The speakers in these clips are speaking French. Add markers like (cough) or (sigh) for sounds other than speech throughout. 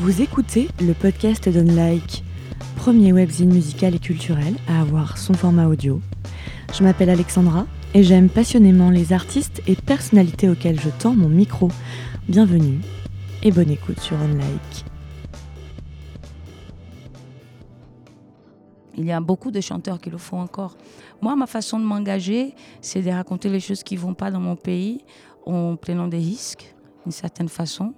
Vous écoutez le podcast d'Unlike, premier webzine musical et culturel à avoir son format audio. Je m'appelle Alexandra et j'aime passionnément les artistes et personnalités auxquels je tends mon micro. Bienvenue et bonne écoute sur Unlike. Il y a beaucoup de chanteurs qui le font encore. Moi, ma façon de m'engager, c'est de raconter les choses qui ne vont pas dans mon pays en prenant des risques, d'une certaine façon.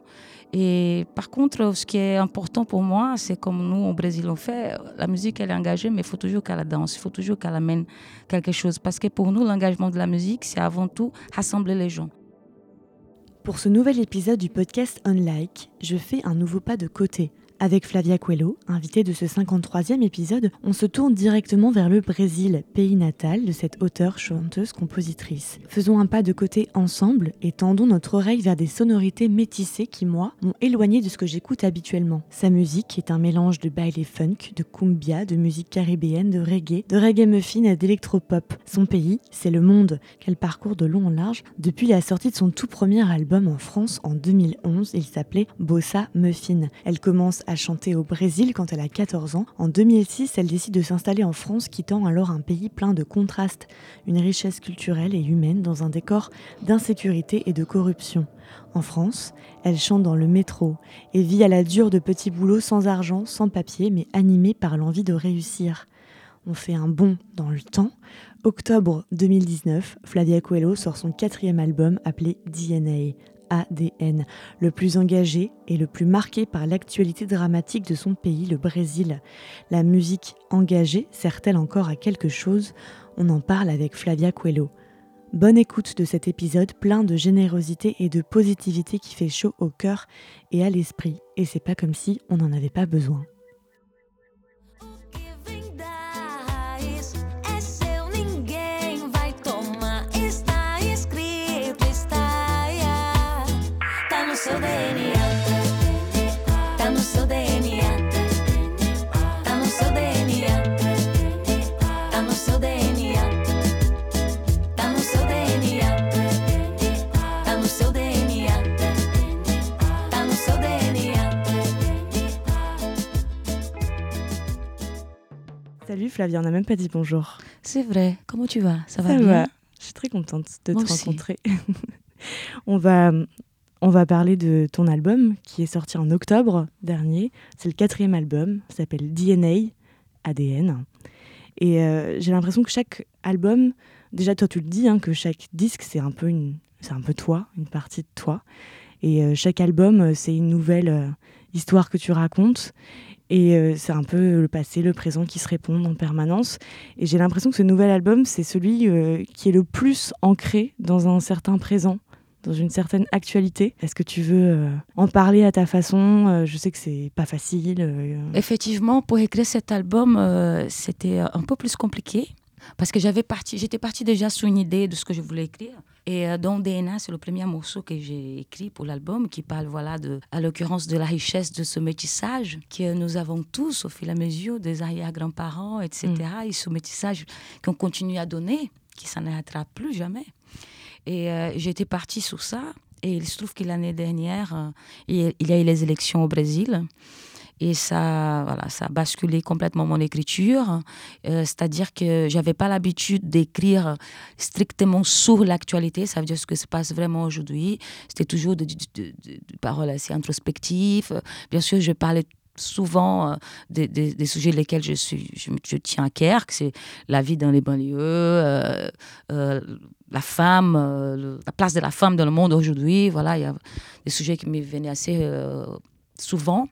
Et par contre, ce qui est important pour moi, c'est comme nous au Brésil on fait, la musique elle est engagée, mais il faut toujours qu'elle danse, il faut toujours qu'elle amène quelque chose. Parce que pour nous, l'engagement de la musique, c'est avant tout rassembler les gens. Pour ce nouvel épisode du podcast Unlike, je fais un nouveau pas de côté avec Flavia Coelho, invitée de ce 53e épisode, on se tourne directement vers le Brésil, pays natal de cette auteure, chanteuse, compositrice. Faisons un pas de côté ensemble et tendons notre oreille vers des sonorités métissées qui, moi, m'ont éloigné de ce que j'écoute habituellement. Sa musique est un mélange de baile funk, de cumbia, de musique caribéenne, de reggae, de reggae muffin et d'électropop. Son pays, c'est le monde, qu'elle parcourt de long en large depuis la sortie de son tout premier album en France en 2011. Il s'appelait Bossa Muffin. Elle commence a au Brésil quand elle a 14 ans. En 2006, elle décide de s'installer en France, quittant alors un pays plein de contrastes, une richesse culturelle et humaine dans un décor d'insécurité et de corruption. En France, elle chante dans le métro et vit à la dure de petits boulots sans argent, sans papier, mais animée par l'envie de réussir. On fait un bond dans le temps. Octobre 2019, Flavia Coelho sort son quatrième album appelé DNA, ADN, le plus engagé et le plus marqué par l'actualité dramatique de son pays, le Brésil. La musique engagée sert-elle encore à quelque chose? On en parle avec Flavia Coelho. Bonne écoute de cet épisode plein de générosité et de positivité qui fait chaud au cœur et à l'esprit, et c'est pas comme si on n'en avait pas besoin. Salut Flavia, on n'a même pas dit bonjour. C'est vrai. Comment tu vas? Ça va bien? va. Je suis très contente de te rencontrer. (laughs) on va on va parler de ton album qui est sorti en octobre dernier. C'est le quatrième album, s'appelle DNA, ADN. Et euh, j'ai l'impression que chaque album, déjà toi tu le dis, hein, que chaque disque c'est un peu un peu toi, une partie de toi. Et euh, chaque album euh, c'est une nouvelle histoire que tu racontes. Et c'est un peu le passé, le présent qui se répondent en permanence. Et j'ai l'impression que ce nouvel album, c'est celui qui est le plus ancré dans un certain présent dans une certaine actualité. Est-ce que tu veux euh, en parler à ta façon? Je sais que c'est pas facile. Effectivement, pour écrire cet album, c'était un peu plus compliqué parce que j'avais parti, j'étais partie déjà sous une idée de ce que je voulais écrire. Et euh, dans DNA, c'est le premier morceau que j'ai écrit pour l'album qui parle, voilà, de, à l'occurrence de la richesse de ce métissage que nous avons tous au fil et à mesure des arrière-grands-parents, etc. Mm. Et ce métissage qu'on continue à donner, qui s'en arrêtera plus jamais. Et euh, j'étais partie sur ça. Et il se trouve que l'année dernière, euh, il y a eu les élections au Brésil. Et ça, voilà, ça a basculé complètement mon écriture. Euh, c'est-à-dire que j'avais pas l'habitude d'écrire strictement sur l'actualité. Ça veut dire ce que se passe vraiment aujourd'hui. C'était toujours des de, paroles assez introspectives. Bien sûr, je parlais souvent euh, des, des, sujets lesquels je, suis, je, tiens à cœur, que c'est la vie dans les banlieues, euh, la femme, la place de la femme dans le monde aujourd'hui. Voilà, il y a des sujets qui me venaient assez souvent.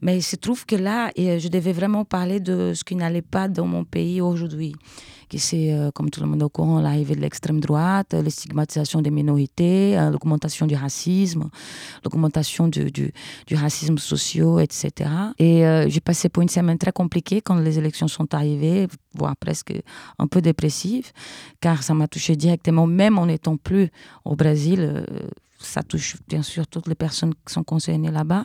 Mais il se trouve que là, je devais vraiment parler de ce qui n'allait pas dans mon pays aujourd'hui. C'est, euh, comme tout le monde est au courant, l'arrivée de l'extrême droite, la stigmatisation des minorités, euh, l'augmentation du racisme, l'augmentation du, racisme social, etc. Et euh, j'ai passé pour une semaine très compliquée quand les élections sont arrivées, voire presque un peu dépressive, car ça m'a touché directement, même en n'étant plus au Brésil ça touche bien sûr toutes les personnes qui sont concernées là-bas.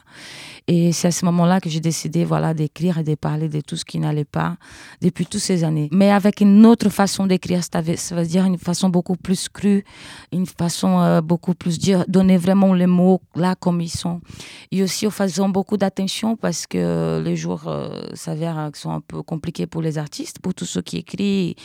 Et c'est à ce moment-là que j'ai décidé voilà, d'écrire et de parler de tout ce qui n'allait pas depuis toutes ces années. Mais avec une autre façon d'écrire, ça veut dire une façon beaucoup plus crue, une façon euh, beaucoup plus dire, donner vraiment les mots là comme ils sont. Et aussi en faisant beaucoup d'attention parce que les jours euh, s'avèrent sont un peu compliqués pour les artistes, pour tous ceux qui écrivent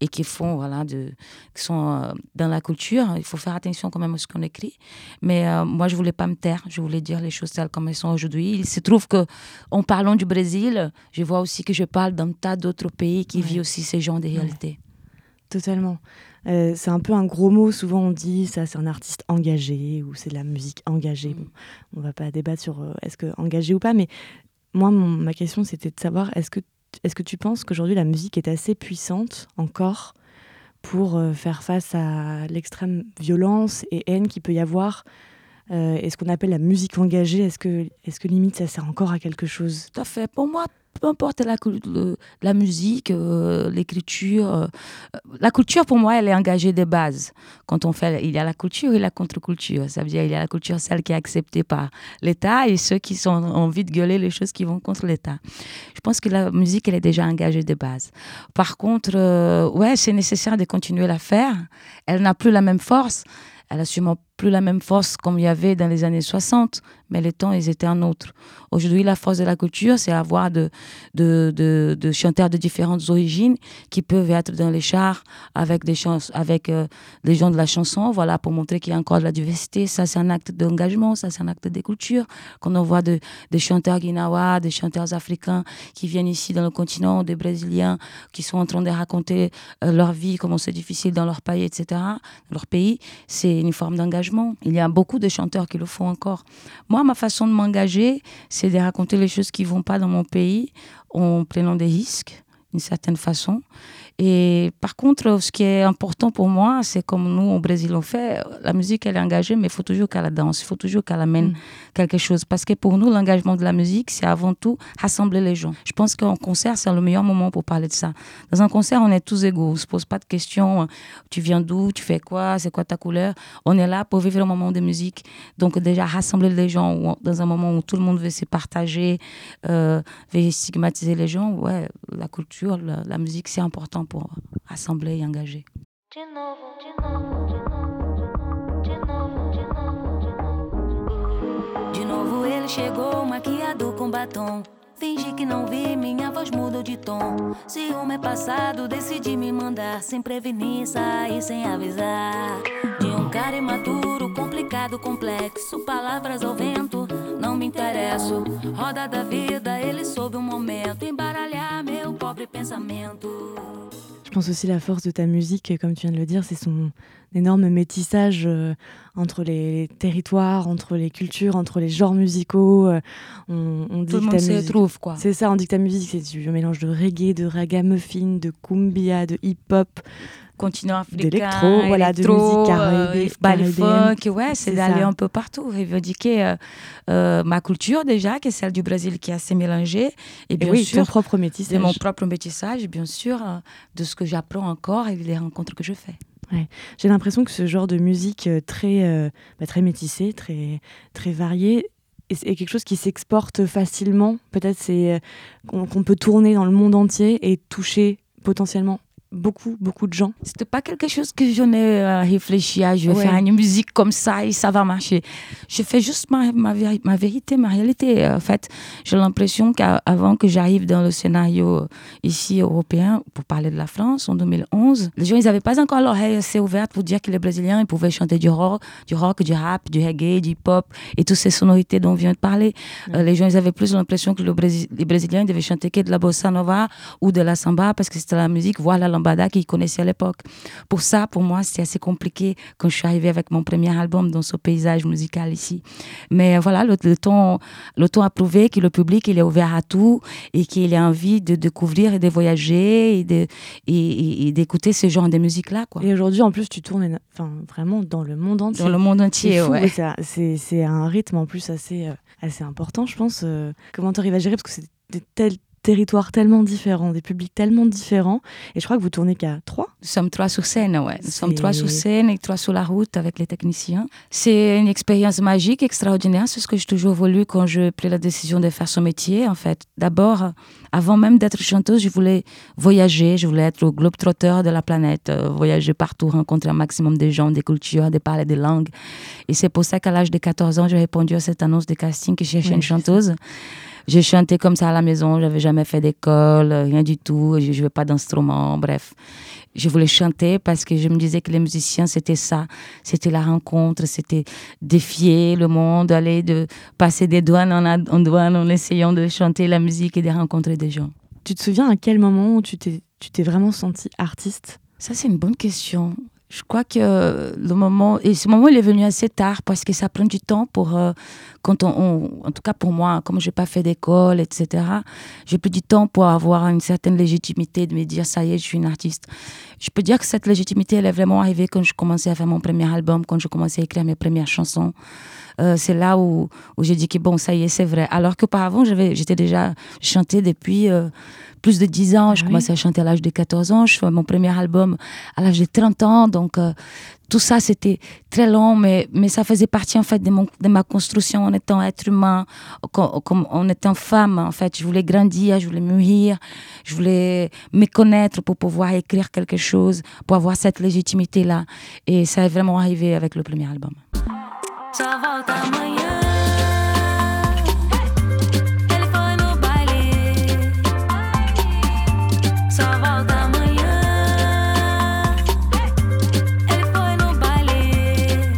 et qui font, voilà, de, qui sont euh, dans la culture. Il faut faire attention quand même à ce qu'on écrit. Mais euh, moi, je voulais pas me taire. Je voulais dire les choses telles comme elles sont aujourd'hui. Il se trouve que, en parlant du Brésil, je vois aussi que je parle d'un tas d'autres pays qui vivent aussi ces genres de réalités. Totalement. Euh, c'est un peu un gros mot. Souvent, on dit ça, c'est un artiste engagé ou c'est de la musique engagée. Mm. on va pas débattre sur euh, est-ce que engagé ou pas, mais moi, ma question, c'était de savoir est-ce que, est-ce que tu penses qu'aujourd'hui la musique est assez puissante encore pour euh, faire face à l'extrême violence et haine qu'il peut y avoir euh, et ce qu'on appelle la musique engagée, est-ce que, est que limite ça sert encore à quelque chose? Tout à fait. Pour moi, peu importe la, musique, euh, l'écriture. Euh, la culture, pour moi, elle est engagée de base. Quand on fait, il y a la culture et la contre-culture. Ça veut dire il y a la culture, celle qui est acceptée par l'État, et ceux qui sont envie de gueuler les choses qui vont contre l'État. Je pense que la musique, elle est déjà engagée de base. Par contre, euh, ouais, c'est nécessaire de continuer à la faire. Elle n'a plus la même force. Elle a sûrement la même force comme il y avait dans les années 60, mais les temps, ils étaient un autre. Aujourd'hui, la force de la culture, c'est avoir de, de, de, chanteurs de différentes origines qui peuvent être dans les chars avec des, chans avec, euh, gens de la chanson, voilà, pour montrer qu'il y a encore de la diversité. Ça, c'est un acte d'engagement, ça, c'est un acte de culture. Quand on voit de, des chanteurs guinawa, des chanteurs africains qui viennent ici dans le continent, des Brésiliens qui sont en train de raconter euh, leur vie, comment c'est difficile dans leur pays, etc., leur pays, c'est une forme d'engagement il y a beaucoup de chanteurs qui le font encore. Moi, ma façon de m'engager, c'est de raconter les choses qui vont pas dans mon pays en prenant des risques, d'une certaine façon. Et par contre, ce qui est important pour moi, c'est comme nous au Brésil on fait, la musique elle est engagée, mais il faut toujours qu'elle danse, il faut toujours qu'elle amène mm. quelque chose. Parce que pour nous, l'engagement de la musique, c'est avant tout rassembler les gens. Je pense qu'en concert, c'est le meilleur moment pour parler de ça. Dans un concert, on est tous égaux, on se pose pas de questions. Tu viens d'où, tu fais quoi, c'est quoi ta couleur? On est là pour vivre un moment de musique. Donc déjà rassembler les gens dans un moment où tout le monde veut se partager, euh, veut stigmatiser les gens. Ouais, la culture, la musique, c'est important pour rassembler et engager. De novo ele chegou maquiado com batom. Fingi que não vi, minha voz mudou de tom. Ciúme é passado, decidi me mandar sem prevenir, sair sem avisar. De um cara imaturo, complicado, complexo, palavras ao vento, interesso. Roda da vida, ele soube um momento embaralhar meu pobre pensamento. Je pense aussi la force de ta musique, comme tu viens de le dire, c'est son énorme métissage euh, entre les territoires, entre les cultures, entre les genres musicaux. Euh, on, on dit Tout le monde se trouve, quoi. C'est ça, on dit que ta musique, c'est du mélange de reggae, de ragamuffin, de cumbia, de hip-hop, continent africain, d'électro, voilà, de musique caribé, euh, funk, ouais, c'est d'aller un peu partout, revendiquer euh, euh, ma culture déjà, qui est celle du Brésil qui est assez mélangée, et bien oui, sûr, propre métissage. de mon propre métissage, bien sûr, de ce que j'apprends encore et des rencontres que je fais. Ouais. J'ai l'impression que ce genre de musique très, bah, très métissée, très, très variée, est quelque chose qui s'exporte facilement. Peut-être c'est qu'on peut tourner dans le monde entier et toucher potentiellement beaucoup, beaucoup de gens. C'était pas quelque chose que je n'ai euh, réfléchi à, je vais faire une musique comme ça et ça va marcher. Je fais juste ma, ma, ma vérité, ma réalité. En fait, j'ai l'impression qu'avant que j'arrive dans le scénario euh, ici européen, pour parler de la France, en 2011, les gens, ils n'avaient pas encore l'oreille assez ouverte pour dire que les Brésiliens, ils pouvaient chanter du rock, du rock, du rap, du reggae, du pop et toutes ces sonorités dont on vient de parler. Euh, les gens, ils avaient plus l'impression que le les Brésiliens ils devaient chanter que de la bossa nova ou de la samba parce que c'était la musique, voilà la lambada qu'ils connaissaient à l'époque. Pour ça, pour moi, c'était assez compliqué quand je suis arrivée avec mon premier album dans ce paysage musical ici. Mais voilà, le, temps, le temps a prouvé que le public, il est ouvert à tout et qu'il a envie de découvrir et de voyager et, de, et, d'écouter ce genre de musique-là. Et aujourd'hui, en plus, tu tournes enfin, vraiment dans le monde entier. Dans le monde entier, ouais. C'est un rythme en plus assez, euh, assez important, je pense. Euh, comment tu arrives à gérer? Parce que c'est tel territoires tellement différents, des publics tellement différents. Et je crois que vous tournez qu'à trois. Nous sommes trois sur scène, ouais. Nous sommes trois sur scène et trois sur la route avec les techniciens. C'est une expérience magique, extraordinaire. C'est ce que j'ai toujours voulu quand je pris la décision de faire ce métier, en fait. D'abord, avant même d'être chanteuse, je voulais voyager. Je voulais être le globe-trotteur de la planète, euh, voyager partout, rencontrer un maximum de gens, des cultures, de parler des langues. Et c'est pour ça qu'à l'âge de 14 ans, j'ai répondu à cette annonce de casting que je cherchais une chanteuse. J'ai chanté comme ça à la maison, j'avais jamais fait d'école, rien du tout, je jouais pas d'instrument, bref. Je voulais chanter parce que je me disais que les musiciens, c'était ça. C'était la rencontre, c'était défier le monde, aller de passer des douanes en, en douane en essayant de chanter la musique et de rencontrer des gens. Tu te souviens à quel moment où tu t'es vraiment senti artiste? Ça, c'est une bonne question je crois que le moment, et ce moment il est venu assez tard parce que ça prend du temps pour, euh, quand on, en tout cas pour moi, comme je n'ai pas fait d'école, etc., j'ai plus du temps pour avoir une certaine légitimité de me dire ça y est, je suis une artiste. Je peux dire que cette légitimité, elle est vraiment arrivée quand je commençais à faire mon premier album, quand je commençais à écrire mes premières chansons. Euh, c'est là où, où j'ai dit que bon, ça y est, c'est vrai. Alors qu'auparavant, j'étais déjà chanté depuis. Euh, plus de 10 ans. Je commençais à chanter à l'âge de 14 ans. Je fais mon premier album à l'âge de 30 ans. Donc, euh, tout ça, c'était très long, mais, mais ça faisait partie, en fait, de, mon, de ma construction en étant être humain, comme, en étant femme. En fait, je voulais grandir, je voulais mûrir, je voulais me connaître pour pouvoir écrire quelque chose, pour avoir cette légitimité-là. Et ça est vraiment arrivé avec le premier album. só volta amanhã. Ele foi no baile, só volta amanhã. Ele foi no baile.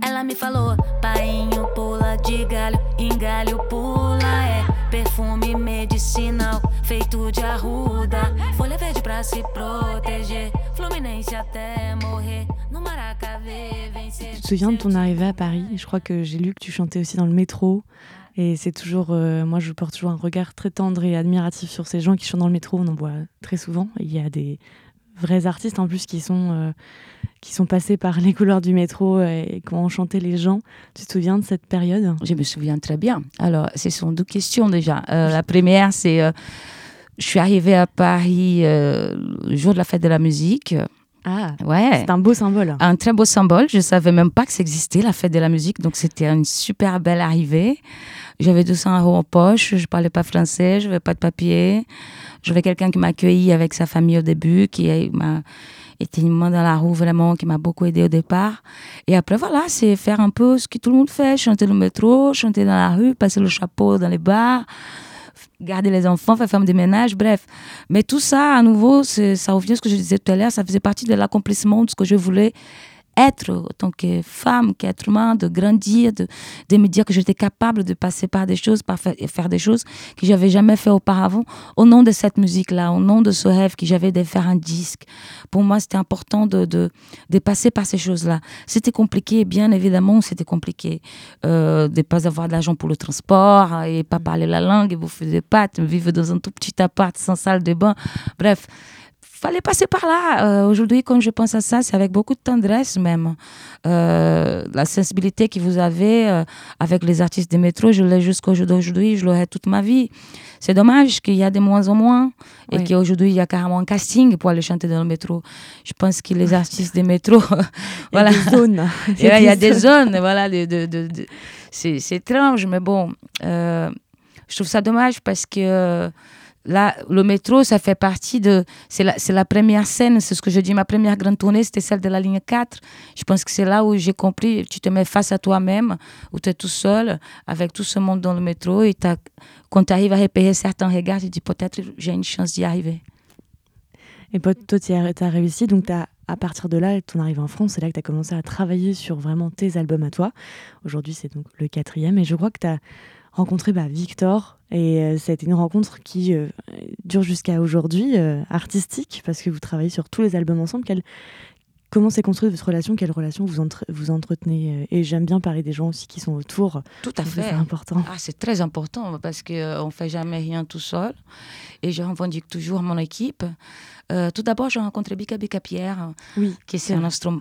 Ela me falou: painho pula de galho, em galho pula, é perfume medicinal. Ça Tu te souviens de ton arrivée à Paris? Je crois que j'ai lu que tu chantais aussi dans le métro. Et c'est toujours, euh, moi je porte toujours un regard très tendre et admiratif sur ces gens qui chantent dans le métro. On en voit très souvent. Il y a des vrais artistes en plus qui sont, euh, qui sont passés par les couleurs du métro et qui ont enchanté les gens. Tu te souviens de cette période? Je me souviens très bien. Alors, ce sont deux questions déjà. Euh, la première, c'est je suis arrivée à Paris euh, le jour de la fête de la musique. Ah, ouais. C'est un beau symbole. Un très beau symbole. Je savais même pas que ça existait, la fête de la musique. Donc, c'était une super belle arrivée. J'avais 200 euros en poche. Je parlais pas français. Je n'avais pas de papier. J'avais quelqu'un qui m'a accueilli avec sa famille au début, qui m'a été une main dans la roue vraiment, qui m'a beaucoup aidé au départ. Et après, voilà, c'est faire un peu ce que tout le monde fait. Chanter le métro, chanter dans la rue, passer le chapeau dans les bars garder les enfants, faire femme de ménage, bref. Mais tout ça, à nouveau, ça revient à ce que je disais tout à l'heure, ça faisait partie de l'accomplissement de ce que je voulais être en tant que femme, qu'être humain, de grandir, de, de me dire que j'étais capable de passer par des choses, par faire, des choses que j'avais jamais fait auparavant, au nom de cette musique-là, au nom de ce rêve que j'avais de faire un disque. Pour moi, c'était important de, de, de, passer par ces choses-là. C'était compliqué, bien évidemment, c'était compliqué euh, de ne pas avoir de l'argent pour le transport et pas parler la langue et vous des pâtes, vivre dans un tout petit appart sans salle de bain. Bref, fallait passer par là. Euh, aujourd'hui, quand je pense à ça, c'est avec beaucoup de tendresse même. Euh, la sensibilité que vous avez euh, avec les artistes des métros, je l'ai jusqu'à aujourd'hui, je l'aurai toute ma vie. C'est dommage qu'il y a de moins en moins et qu'aujourd'hui, il y a carrément un casting pour aller chanter dans le métro. Je pense que les artistes des métros, (laughs) voilà. (laughs) (laughs) Il y a des zones. il y a des zones, voilà. De, de, de, c'est étrange, mais bon, je trouve ça dommage parce que Là, le métro, ça fait partie de. C'est la, la, première scène, c'est ce que je dis. Ma première grande tournée, c'était celle de la ligne 4. Je pense que c'est là où j'ai compris. Tu te mets face à toi-même, où tu es tout seul, avec tout ce monde dans le métro. Et quand tu arrives à repérer certains regards, tu dis peut-être j'ai une chance d'y arriver. Et toi, tu as, réussi. Donc, as, à partir de là, ton arrivée en France, c'est là que tu as commencé à travailler sur vraiment tes albums à toi. Aujourd'hui, c'est donc le quatrième. Et je crois que tu as rencontré bah, Victor. Et euh, a une rencontre qui euh, dure jusqu'à aujourd'hui, euh, artistique, parce que vous travaillez sur tous les albums ensemble. Comment s'est construite votre relation Quelle relation vous, vous entretenez Et j'aime bien parler des gens aussi qui sont autour. Tout à fait. C'est important. Ah, c'est très important parce qu'on ne fait jamais rien tout seul. Et je revendique toujours mon équipe. Euh, tout d'abord, j'ai rencontré Bika Bika Pierre, qui est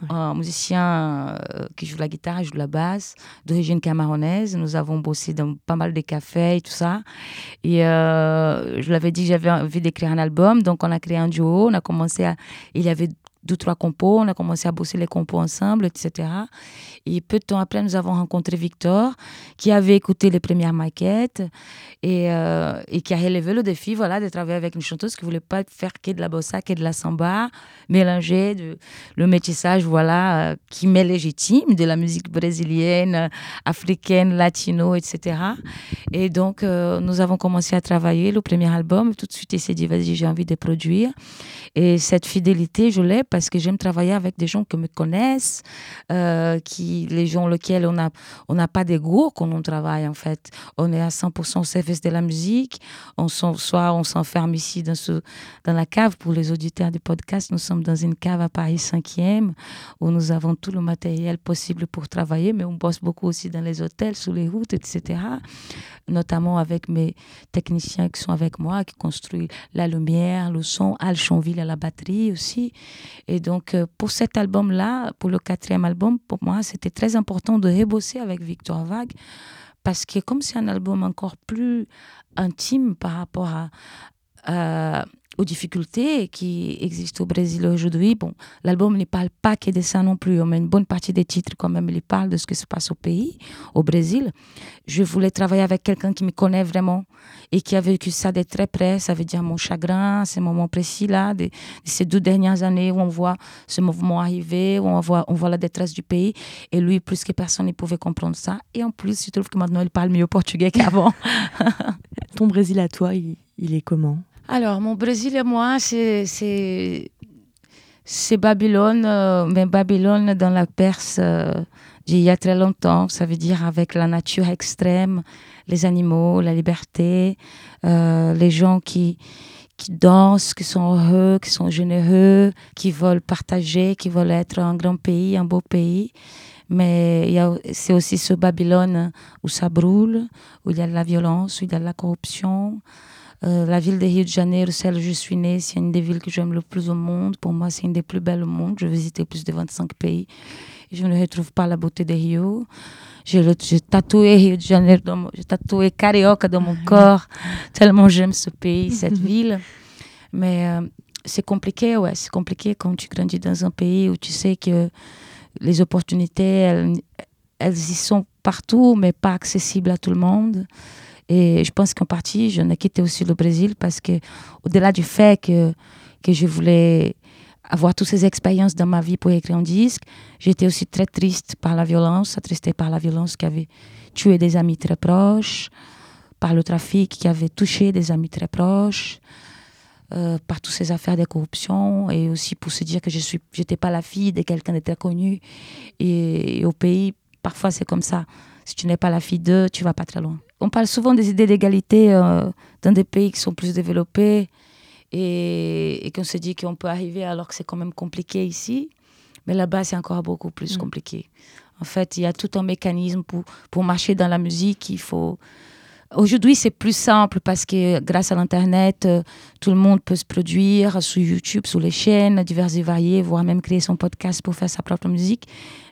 un, musicien euh, qui joue la guitare, joue la basse, d'origine camerounaise. Nous avons bossé dans pas mal de cafés et tout ça. Et euh, je l'avais dit j'avais envie d'écrire un album, donc on a créé un duo. On a commencé à. Il y avait deux, trois compos. On a commencé à bosser les compos ensemble, etc. Et peu de temps après, nous avons rencontré Victor, qui avait écouté les premières maquettes et, euh, qui a relevé le défi voilà, de travailler avec une chanteuse qui ne voulait pas faire que de la bossa, que de la samba, mélanger le métissage voilà, euh, qui m'est légitime de la musique brésilienne, africaine, latino, etc. Et donc, euh, nous avons commencé à travailler le premier album. Tout de suite, il s'est dit, vas-y, j'ai envie de produire. Et cette fidélité, je l'ai parce que j'aime travailler avec des gens qui me connaissent, euh, qui, les gens lesquels on n'a pas d'ego quand on travaille en fait. On est à 100% au service de la musique. On soit on s'enferme ici dans, la cave pour les auditeurs du podcast. Nous sommes dans une cave à Paris 5e où nous avons tout le matériel possible pour travailler, mais on bosse beaucoup aussi dans les hôtels, sous les routes, etc. Notamment avec mes techniciens qui sont avec moi, qui construisent la lumière, le son, Al à la batterie aussi. Et donc, euh, pour cet album-là, pour le quatrième album, pour moi, c'était très important de rebosser avec Victor Vague parce que comme c'est un album encore plus intime par rapport à, aux difficultés qui existent au Brésil aujourd'hui. Bon, l'album ne parle pas que de ça non plus, mais une bonne partie des titres quand même, il parle de ce qui se passe au pays, au Brésil. Je voulais travailler avec quelqu'un qui me connaît vraiment et qui a vécu ça de très près. Ça veut dire mon chagrin, ces moments précis-là, ces deux dernières années où on voit ce mouvement arriver, où on voit, la détresse du pays. Et lui, plus que personne, il pouvait comprendre ça. Et en plus, je trouve que maintenant, il parle mieux portugais qu'avant. (laughs) Ton Brésil à toi, il est comment? Alors, mon Brésil et moi, c'est Babylone, euh, mais Babylone dans la Perse euh, il y a très longtemps. Ça veut dire avec la nature extrême, les animaux, la liberté, euh, les gens qui, qui dansent, qui sont heureux, qui sont généreux, qui veulent partager, qui veulent être un grand pays, un beau pays. Mais c'est aussi ce Babylone où ça brûle, où il y a de la violence, où il y a de la corruption, euh, la ville de Rio de Janeiro, celle où je suis née, c'est une des villes que j'aime le plus au monde. Pour moi, c'est une des plus belles au monde. Je visité plus de 25 pays. Je ne retrouve pas la beauté de Rio. J'ai tatoué Rio de Janeiro, j'ai tatoué Carioca dans mon (laughs) corps, tellement j'aime ce pays, cette (laughs) ville. Mais euh, c'est compliqué, ouais, c'est compliqué quand tu grandis dans un pays où tu sais que les opportunités, elles, elles y sont partout, mais pas accessibles à tout le monde. Et je pense qu'en partie, je n'ai quitté aussi le Brésil parce que, au-delà du fait que, que je voulais avoir toutes ces expériences dans ma vie pour écrire un disque, j'étais aussi très triste par la violence, attristée par la violence qui avait tué des amis très proches, par le trafic qui avait touché des amis très proches. Euh, par toutes ces affaires de corruption et aussi pour se dire que je suis j'étais pas la fille de quelqu'un de très connu et, au pays parfois c'est comme ça si tu n'es pas la fille d'eux tu vas pas très loin on parle souvent des idées d'égalité euh, dans des pays qui sont plus développés et, qu'on se dit qu'on peut arriver alors que c'est quand même compliqué ici. Mais là-bas, c'est encore beaucoup plus mm. compliqué. En fait, il y a tout un mécanisme pour, pour marcher dans la musique. Il faut, Aujourd'hui, c'est plus simple parce que grâce à l'Internet, euh, tout le monde peut se produire sur YouTube, sur les chaînes diverses et variées, voire même créer son podcast pour faire sa propre musique.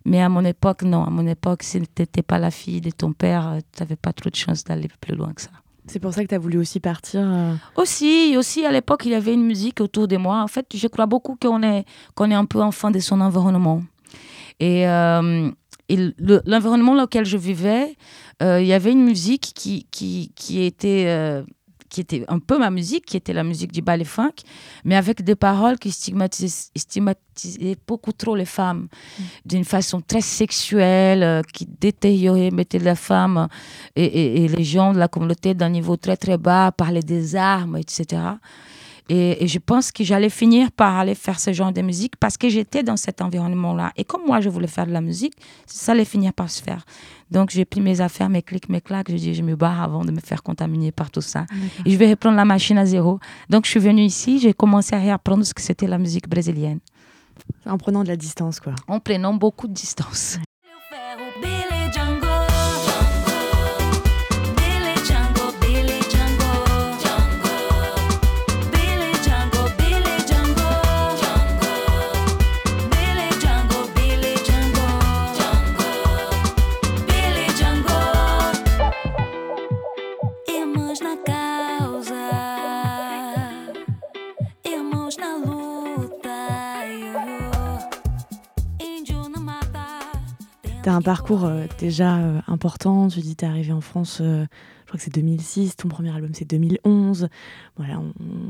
Mais à mon époque, non. À mon époque, si tu n'étais pas la fille de ton père, euh, tu n'avais pas trop de chance d'aller plus loin que ça. C'est pour ça que tu as voulu aussi partir euh, Aussi, aussi à l'époque, il y avait une musique autour de moi. En fait, je crois beaucoup qu'on est, qu'on est un peu enfant de son environnement. Et, et l'environnement dans lequel je vivais, euh, il y avait une musique qui, qui, qui était euh, qui était un peu ma musique, qui était la musique du ballet funk, mais avec des paroles qui stigmatisaient, stigmatisaient beaucoup trop les femmes mm. d'une façon très sexuelle, euh, qui détériorait, mettait la femme et, et, les gens de la communauté d'un niveau très très bas, parlaient des armes, etc. Et, je pense que j'allais finir par aller faire ce genre de musique parce que j'étais dans cet environnement-là. Et comme moi, je voulais faire de la musique, ça allait finir par se faire. Donc, j'ai pris mes affaires, mes clics, mes claques. Je dis, je me barre avant de me faire contaminer par tout ça. Et je vais reprendre la machine à zéro. Donc, je suis venue ici, j'ai commencé à réapprendre ce que c'était la musique brésilienne. En prenant de la distance, quoi. En prenant beaucoup de distance. Parcours euh, déjà euh, important. Tu dis tu es arrivé en France, euh, je crois que c'est 2006. Ton premier album, c'est 2011. Voilà,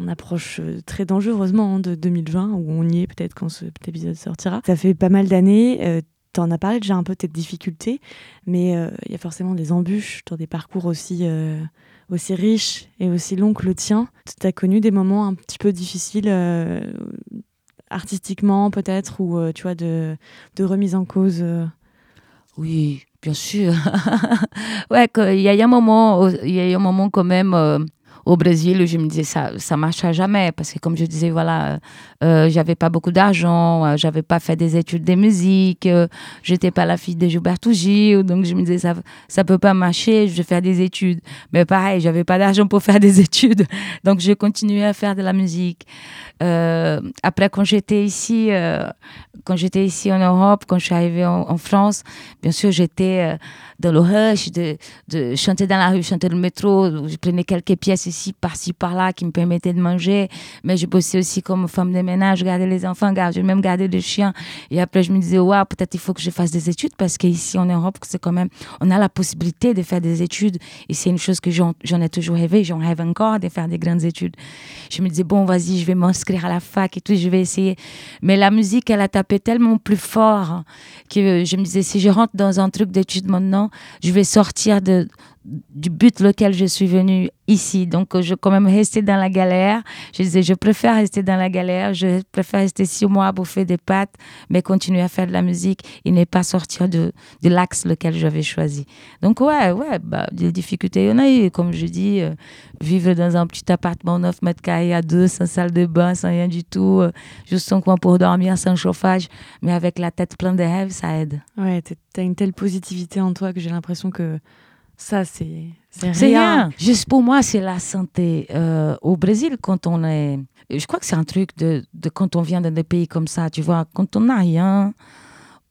on, approche très dangereusement hein, de 2020, où on y est peut-être quand cet épisode sortira. Ça fait pas mal d'années. tu en as parlé déjà un peu de tes difficultés, mais il y a forcément des embûches dans des parcours aussi, aussi riches et aussi longs que le tien. Tu as connu des moments un petit peu difficiles artistiquement peut-être, ou tu vois, de, de remise en cause oui, bien sûr. (laughs) ouais, il y a un moment, il y a un moment quand même euh, au Brésil, je me disais ça, ça marchera jamais parce que comme je disais, voilà, euh, j'avais pas beaucoup d'argent, euh, j'avais pas fait des études de musique, euh, j'étais pas la fille de Gilberto Gil, donc je me disais ça, ça peut pas marcher, je vais faire des études. Mais pareil, j'avais pas d'argent pour (laughs) faire des études, donc je continuais à faire de la musique. Euh, après, quand j'étais ici, quand j'étais ici en Europe, quand je suis arrivée en, France, bien sûr, j'étais dans le rush de, de, chanter dans la rue, chanter le métro. Je prenais quelques pièces ici, par-ci, par-là qui me permettaient de manger. Mais je bossais aussi comme femme de ménage, garder les enfants, garder, même garder des chiens. Et après, je me disais, waouh, peut-être il faut que je fasse des études parce qu'ici en Europe, c'est quand même, on a la possibilité de faire des études. Et c'est une chose que j'en ai toujours rêvé, j'en rêve encore de faire des grandes études. Je me disais, bon, vas-y, je vais m'inscrire à la fac et tout, je vais essayer. Mais la musique, elle a tapé tellement plus fort que je me disais, si je rentre dans un truc d'études maintenant, je vais sortir de, du but lequel je suis venue ici. Donc, je quand même rester dans la galère. Je disais, je préfère rester dans la galère. Je préfère rester six mois à bouffer des pâtes, mais continuer à faire de la musique et ne pas sortir de, de l'axe lequel j'avais choisi. Donc, ouais, ouais, bah, des difficultés, il y en a eu. Comme je dis, euh, vivre dans un petit appartement 9 mètres carrés à deux, sans salle de bain, sans rien du tout, euh, juste un coin pour dormir, sans chauffage, mais avec la tête pleine de rêves, ça aide. Ouais, tu as une telle positivité en toi que j'ai l'impression que ça, c'est rien. rien. Juste pour moi, c'est la santé. Euh, au Brésil, quand on est. Je crois que c'est un truc de, de, quand on vient dans des pays comme ça, tu vois, quand on n'a rien,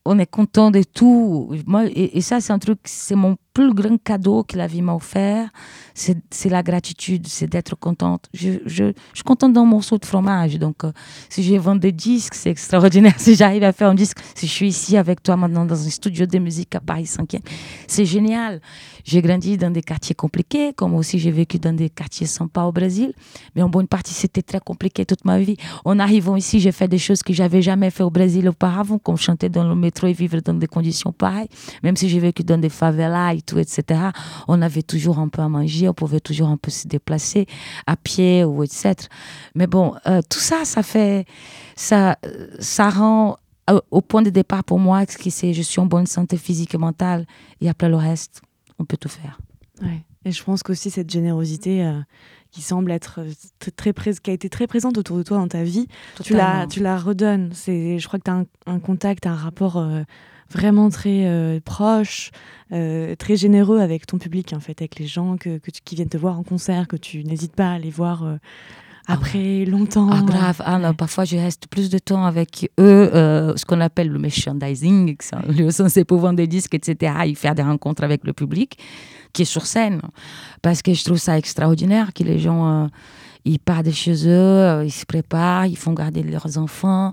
on est content de tout. Moi, et, et ça, c'est un truc, c'est mon plus grand cadeau que la vie m'a offert, c'est la gratitude, c'est d'être contente. Je, suis contente d'un morceau de fromage. Donc, euh, si je vends des disques, c'est extraordinaire. (laughs) Si j'arrive à faire un disque, si je suis ici avec toi maintenant dans un studio de musique à Paris 5e, c'est génial. J'ai grandi dans des quartiers compliqués, comme aussi j'ai vécu dans des quartiers sympas au Brésil. Mais en bonne partie, c'était très compliqué toute ma vie. En arrivant ici, j'ai fait des choses que j'avais jamais fait au Brésil auparavant, comme chanter dans le métro et vivre dans des conditions pareilles. Même si j'ai vécu dans des favelas tout, etc. On avait toujours un peu à manger, on pouvait toujours un peu se déplacer à pied ou etc. Mais bon, euh, tout ça, ça fait, ça, ça rend euh, au point de départ pour moi, ce qui c'est, je suis en bonne santé physique et mentale, et après le reste, on peut tout faire. Ouais. Et je pense qu'aussi cette générosité euh, qui semble être très, qui a été très présente autour de toi dans ta vie, tu la, tu la redonnes. C'est, je crois que tu as un, contact, un rapport vraiment très euh, proche, euh, très généreux avec ton public, en fait, avec les gens que, que tu, qui viennent te voir en concert, que tu n'hésites pas à aller voir euh, ah après longtemps. Ah, grave. Ah, non, parfois, je reste plus de temps avec eux, ce qu'on appelle le merchandising, (laughs) le sens pour vendre des disques, etc., et faire des rencontres avec le public qui est sur scène. Parce que je trouve ça extraordinaire que les gens, ils partent de chez eux, ils se préparent, ils font garder leurs enfants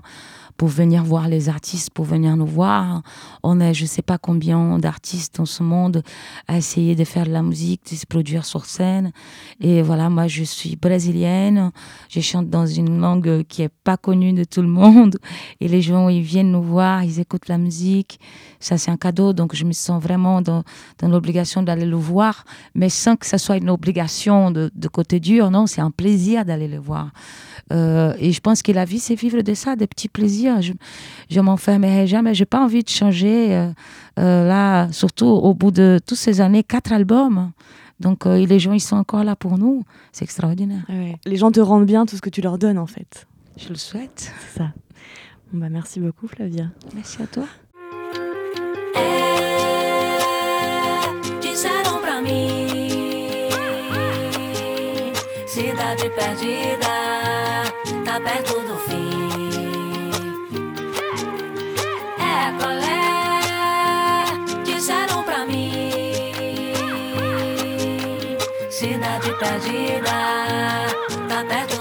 pour venir voir les artistes, pour venir nous voir. On est, je sais pas combien d'artistes dans ce monde à essayer de faire de la musique, de se produire sur scène. Et voilà, moi, je suis brésilienne. Je chante dans une langue qui est pas connue de tout le monde. Et les gens, ils viennent nous voir, ils écoutent la musique. Ça, c'est un cadeau. Donc, je me sens vraiment dans, dans l'obligation d'aller le voir, mais sans que ça soit une obligation de, de côté dur. Non, c'est un plaisir d'aller le voir. Euh, et je pense que la vie, c'est vivre de ça, des petits plaisirs. Je, je m'enfermerai jamais. J'ai pas envie de changer. Euh, euh, là, surtout au bout de toutes ces années, quatre albums. Donc, les gens, ils sont encore là pour nous. C'est extraordinaire. Les gens te rendent bien tout ce que tu leur donnes, en fait. Je le souhaite. C'est ça. bah, merci beaucoup, Flavia. Merci à toi. disseram pra mim, cidade perdida, tá perto do fim. Cidade perdida, tá perto